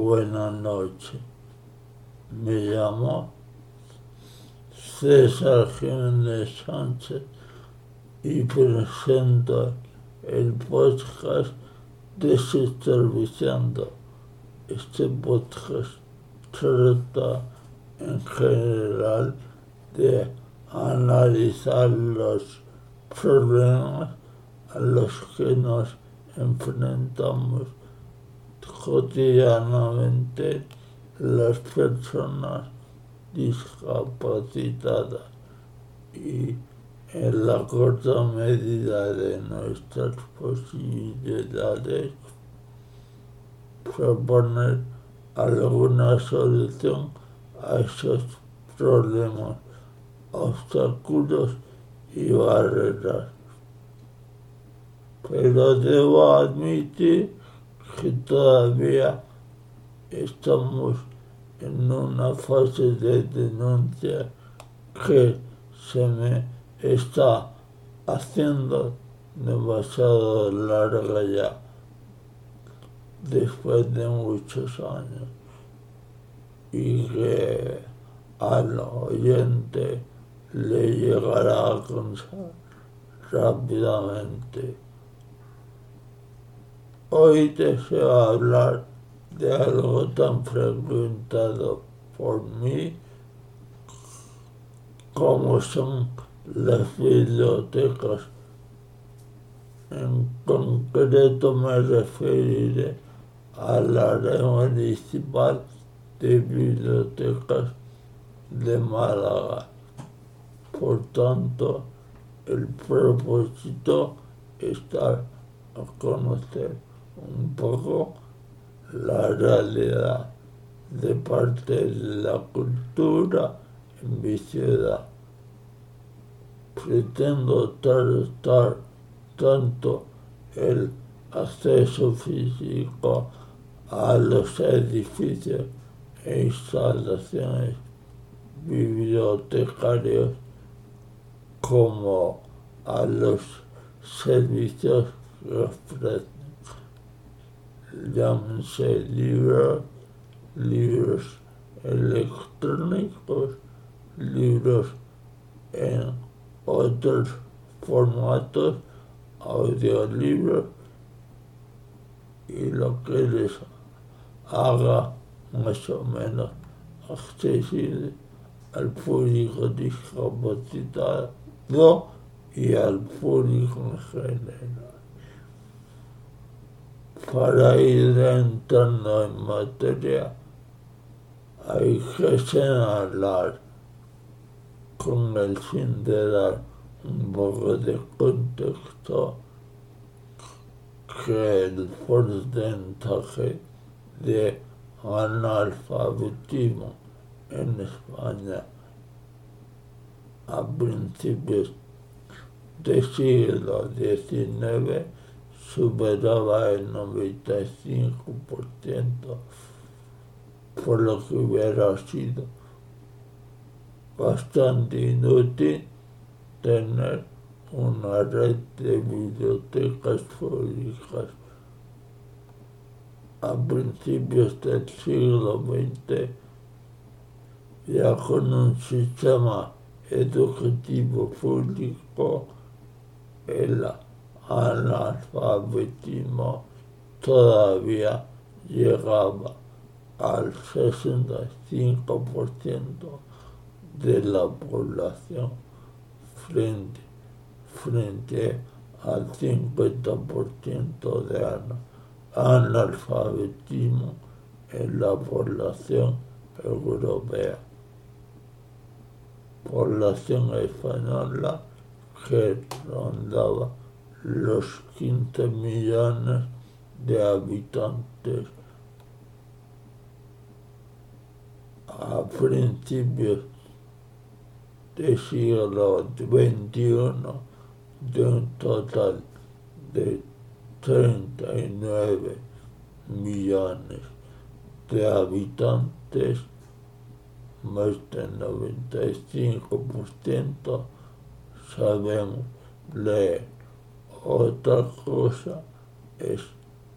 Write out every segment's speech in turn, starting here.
buenas noches. Me llamo César Jiménez Sánchez y presento el podcast Desestabilizando. Este podcast trata en general de analizar los problemas a los que nos enfrentamos cotidianamente las personas discapacitadas y en la corta medida de nuestras posibilidades proponer alguna solución a esos problemas, obstáculos y barreras. Pero debo admitir que todavía estamos en una fase de denuncia que se me está haciendo demasiado larga ya, después de muchos años, y que al oyente le llegará a cansar rápidamente. Hoy deseo hablar de algo tan frecuentado por mí como son las bibliotecas. En concreto me referiré a la red municipal de bibliotecas de Málaga. Por tanto, el propósito es dar a conocer un poco la realidad de parte de la cultura en mi ciudad. Pretendo tratar tanto el acceso físico a los edificios e instalaciones bibliotecarios como a los servicios que ofrecen, llámense libros, libros electrónicos, libros en otros formatos, audiolibros y lo que les haga más o menos accesible al público discapacitado y al público en general. Para ir entrando en materia, hay que señalar con el fin de dar un poco de contexto que el porcentaje de analfabetismo en España a principios del siglo XIX superaba el 95%, por lo que hubiera sido bastante inútil tener una red de bibliotecas públicas. A principios del siglo XX ya con un sistema educativo público el analfabetismo todavía llegaba al 65% de la población frente, frente al 50% de analfabetismo en la población europea. Población española que rondaba los 15 millones de habitantes. A principios del siglo XXI de un total de 39 millones de habitantes, más del 95% sabemos leer Otra cosa es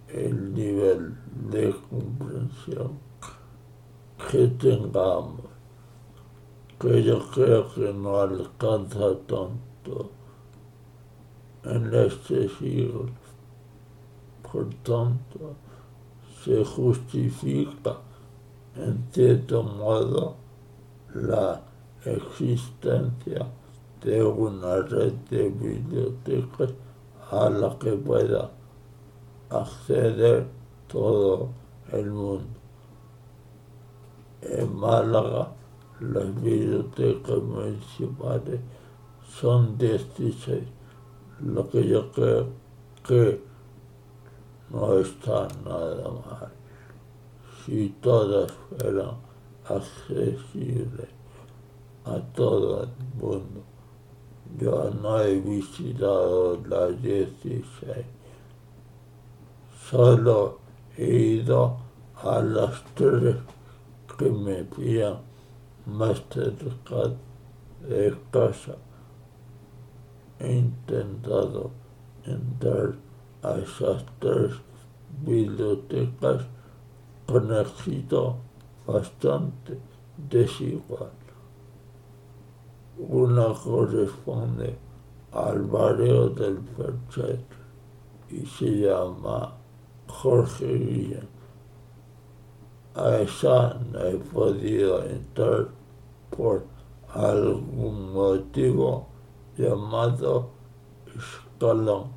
el nivel de comprensión que tengamos, que yo creo que no alcanza tanto en este siglo. Por tanto, se justifica en cierto modo la existencia de una red de bibliotecas a la que pueda acceder todo el mundo. En Málaga, las bibliotecas municipales son 16, lo que yo creo que no está nada mal. Si todas fueran accesibles a todo el mundo. Yo no he visitado las 16 solo he ido a las tres que me pillan más cerca de casa. He intentado entrar a esas tres bibliotecas con éxito bastante desigual. Una corresponde al barrio del Perchet y se llama Jorge Guillén. A esa no he podido entrar por algún motivo llamado escalón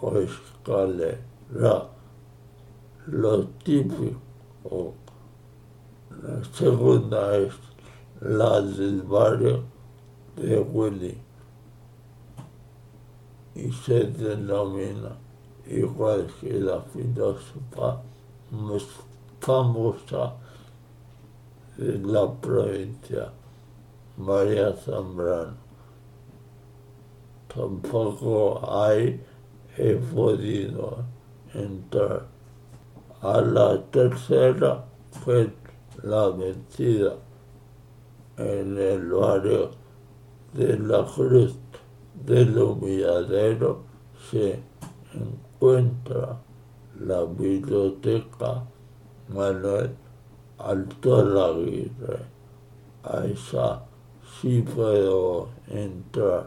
o escalera. Lo típico. La segunda es la del barrio de Willy y se denomina igual que la filósofa más famosa de la provincia, María Zambrano. Tampoco hay he podido entrar. A la tercera fue la vencida en el barrio de la Cruz del Humilladero se encuentra la biblioteca Manuel Alto Aguirre. A esa sí puedo entrar.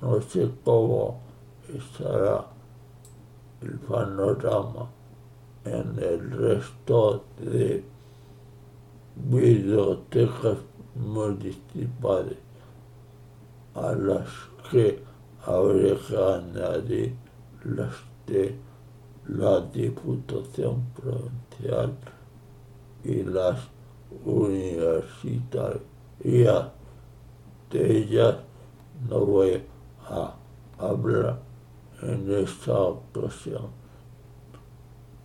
No sé cómo estará el panorama en el resto de bibliotecas municipales a las que añadir las de la Diputación Provincial y las universitarias. De ellas no voy a hablar en esta ocasión.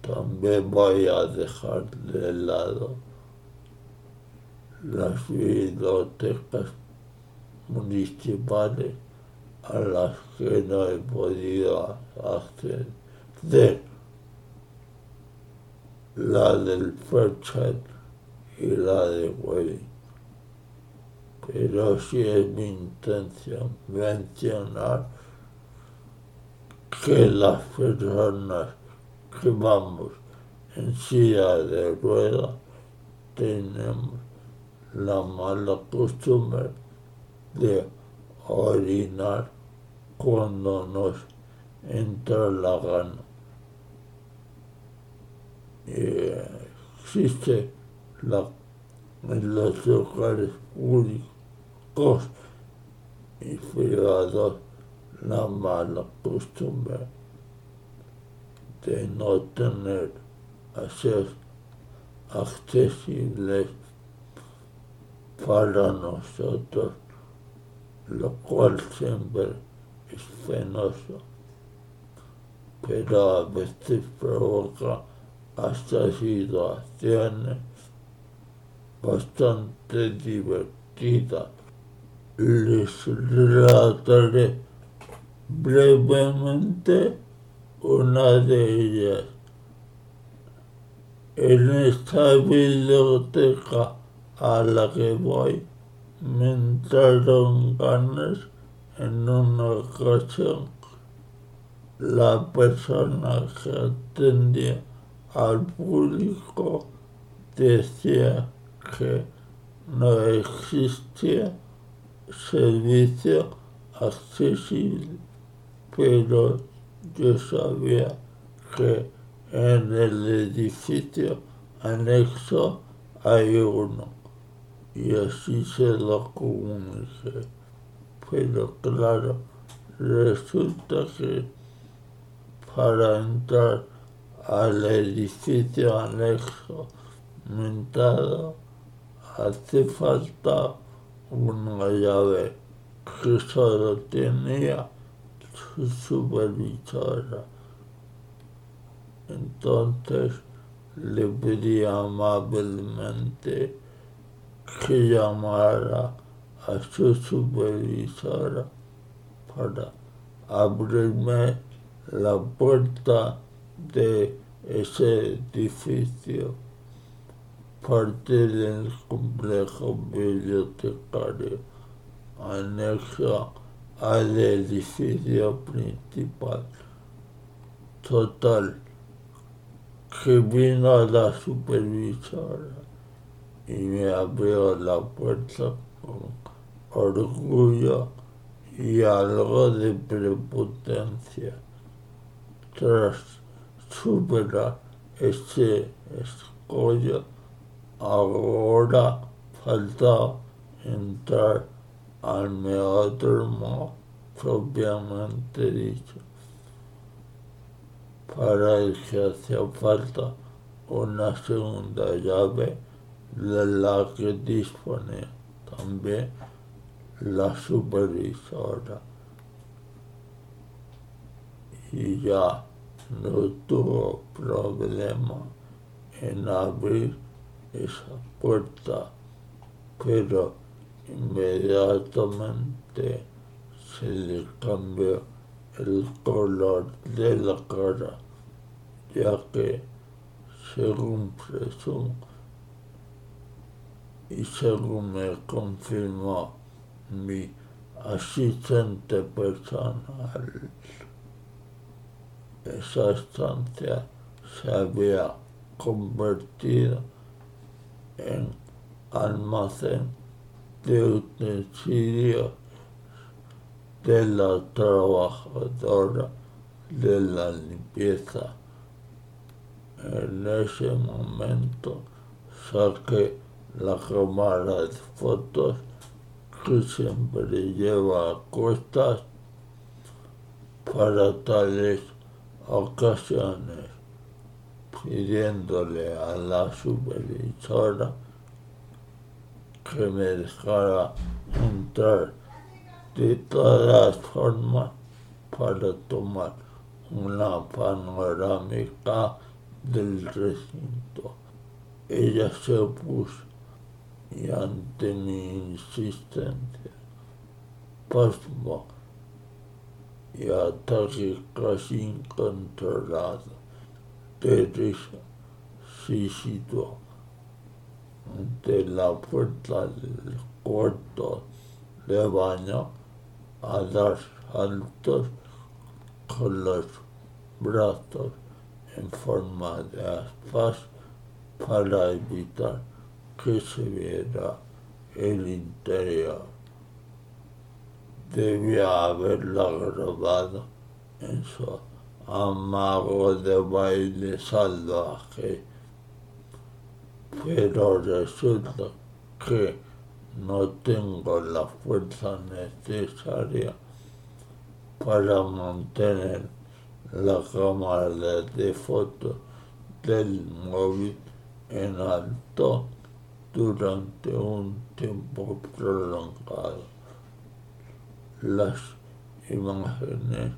También voy a dejar de lado las bibliotecas municipales a las que no he podido acceder. La del Ferchat y la de Güey. Pero sí es mi intención mencionar que las personas que vamos en silla de ruedas tenemos la mala costumbre de orinar cuando nos entra la gana. Y existe la, en los lugares públicos y privados la mala costumbre de no tener accesibles para nosotros, lo cual siempre es penoso, pero a veces provoca hasta situaciones bastante divertidas. Les relataré brevemente una de ellas. En esta biblioteca a la que voy me entraron ganas en una ocasión. La persona que atendía al público decía que no existía servicio accesible, pero yo sabía que en el edificio anexo hay uno y así se lo comuniqué. Pero claro, resulta que para entrar al edificio anexo mentado hace falta una llave que solo tenía su supervisora. Entonces le pedí amablemente que llamara a su supervisora para abrirme la puerta de ese edificio, parte del complejo bibliotecario anexo al edificio principal. Total, que vino la supervisora y me abrió la puerta con orgullo y algo de prepotencia. Tras superar ese escollo, ahora falta entrar al meódromo propiamente dicho, para el que hacía falta una segunda llave la que dispone también la supervisora. Y ya no tuvo problema en abrir esa puerta, pero inmediatamente se le cambió el color de la cara, ya que según presumo y según me confirmó mi asistente personal. Esa estancia se había convertido en almacén de utensilios de la trabajadora de la limpieza. En ese momento saqué la cámara de fotos que siempre lleva a cuestas para tales ocasiones, pidiéndole a la supervisora que me dejara entrar de todas formas para tomar una panorámica del recinto. Ella se opuso y ante mi insistencia, pasmo y ataque casi incontrolado de risa se situó ante la puerta del cuarto de baño a dar saltos con los brazos en forma de aspas para evitar que se viera el interior. Debía haberla grabado en su amago de baile salvaje, pero resulta que no tengo la fuerza necesaria para mantener la cámara de fotos del móvil en alto durante un tiempo prolongado. Las imágenes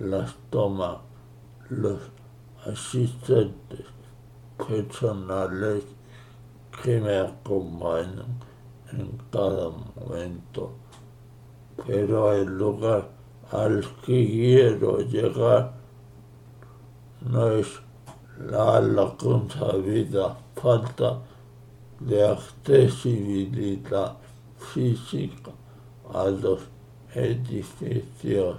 las toman los asistentes personales que me acompañan en cada momento, pero el lugar al que quiero llegar no es la, la consabida falta de accesibilidad física a los edificios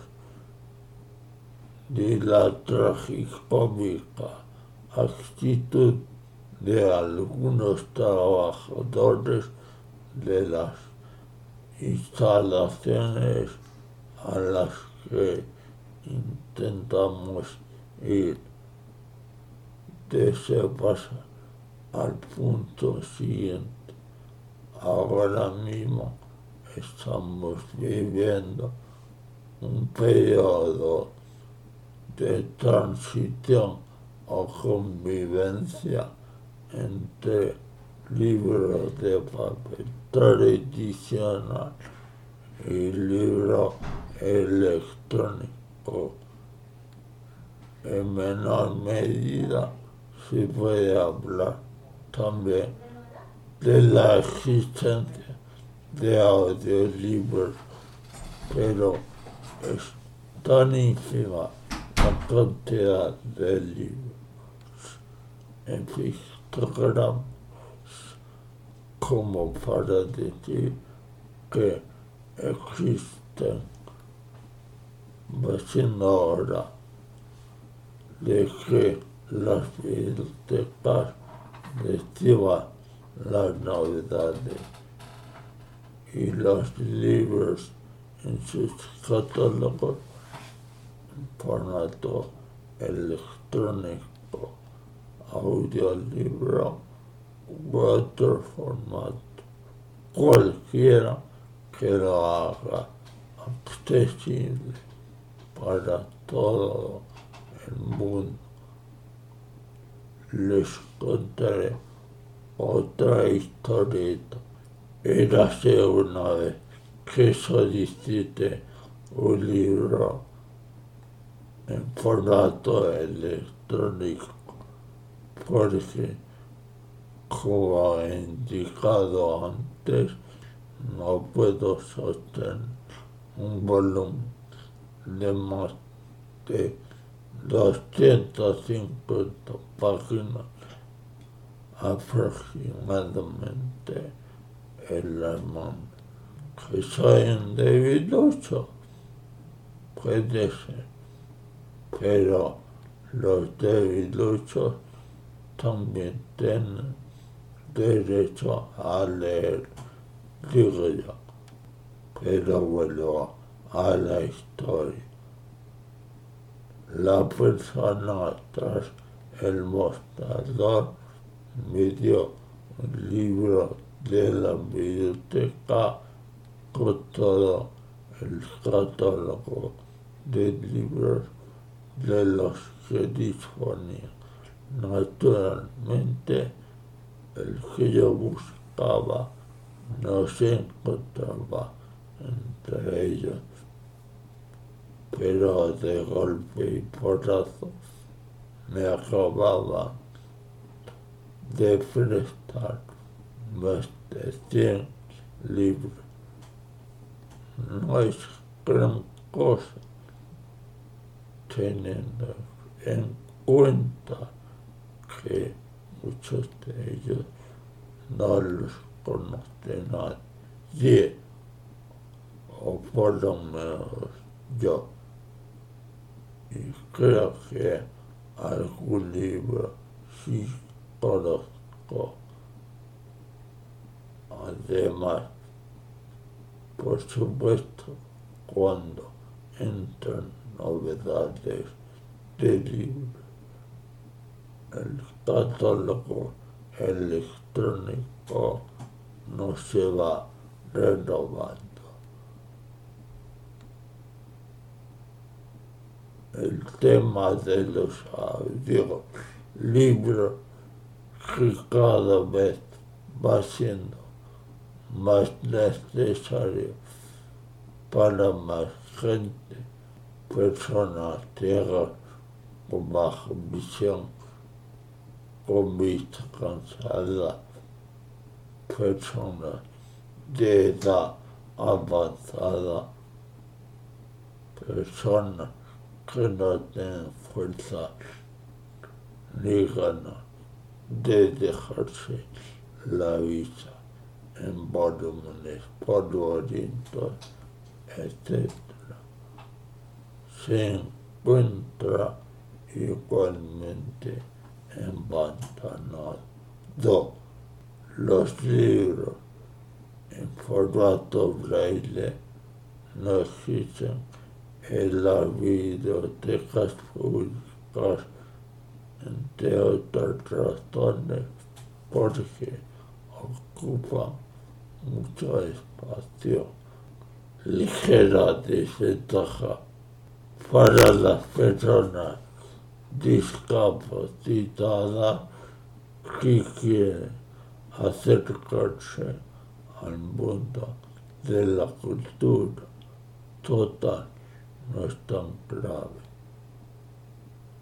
de la tragicómica actitud de algunos trabajadores de las instalaciones a las que intentamos ir. De ese paso al punto siguiente. Ahora mismo estamos viviendo un periodo de transición o convivencia entre libros de papel tradicional y libro electrónico. En menor medida se puede hablar también de la existencia de audiolibros, pero es tan ínfima la cantidad de libros en Instagram como para decir que existen. Siendo ahora de que las bibliotecas reciban las novedades y los libros en sus catálogos en formato electrónico, audiolibro u otro formato, cualquiera que lo haga accesible para todo el mundo. Les contaré otra historieta. Érase una vez que solicité un libro en formato electrónico porque, como he indicado antes, no puedo sostener un volumen de más de 250 páginas aproximadamente en la mano. Que soy debilucho, puede ser, pero los debiluchos también tienen derecho a leer, digo yo. Pero vuelvo a la historia. La persona tras el mostrador me dio un libro de la biblioteca con todo el catálogo de libros de los que disponía. Naturalmente, el que yo buscaba no se encontraba entre ellos, pero de golpe y porrazos me acababa de prestar más de 100 libros. No es gran cosa teniendo en cuenta que muchos de ellos no los conoce nadie, o por lo menos yo. Y creo que algún libro sí conozco. Además, por supuesto, cuando entran novedades de libros, el catálogo electrónico no se va renovando. El tema de los audiolibros que cada vez va siendo más necesario para más gente, personas ciegas con baja visión, con vista cansada, personas de edad avanzada, personas que no tienen fuerza ni ganas de dejarse la vista en volúmenes polvorientos, etc. Sin encuentra igualmente en Do Los libros en formato braille no existen Ελα βίδεο που υπάρχει εντέωτα τραστών εξπόρχε ακούπα μου το εσπάθειο. Λίχερα της έτσαχα παρά να φέρω να δίσκαπω τη τάδα κύκυε ασέρκαρσε αν μπούντα δε λα κουλτούρα τότε no es tan grave.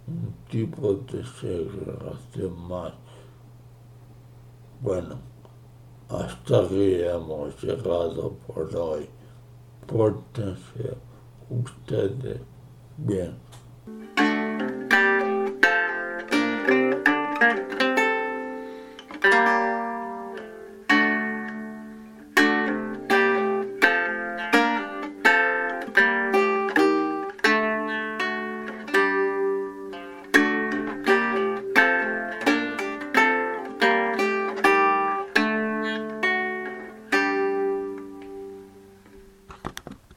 Un tipo de segregación más. Bueno, hasta aquí hemos llegado por hoy. Pórtense ustedes bien.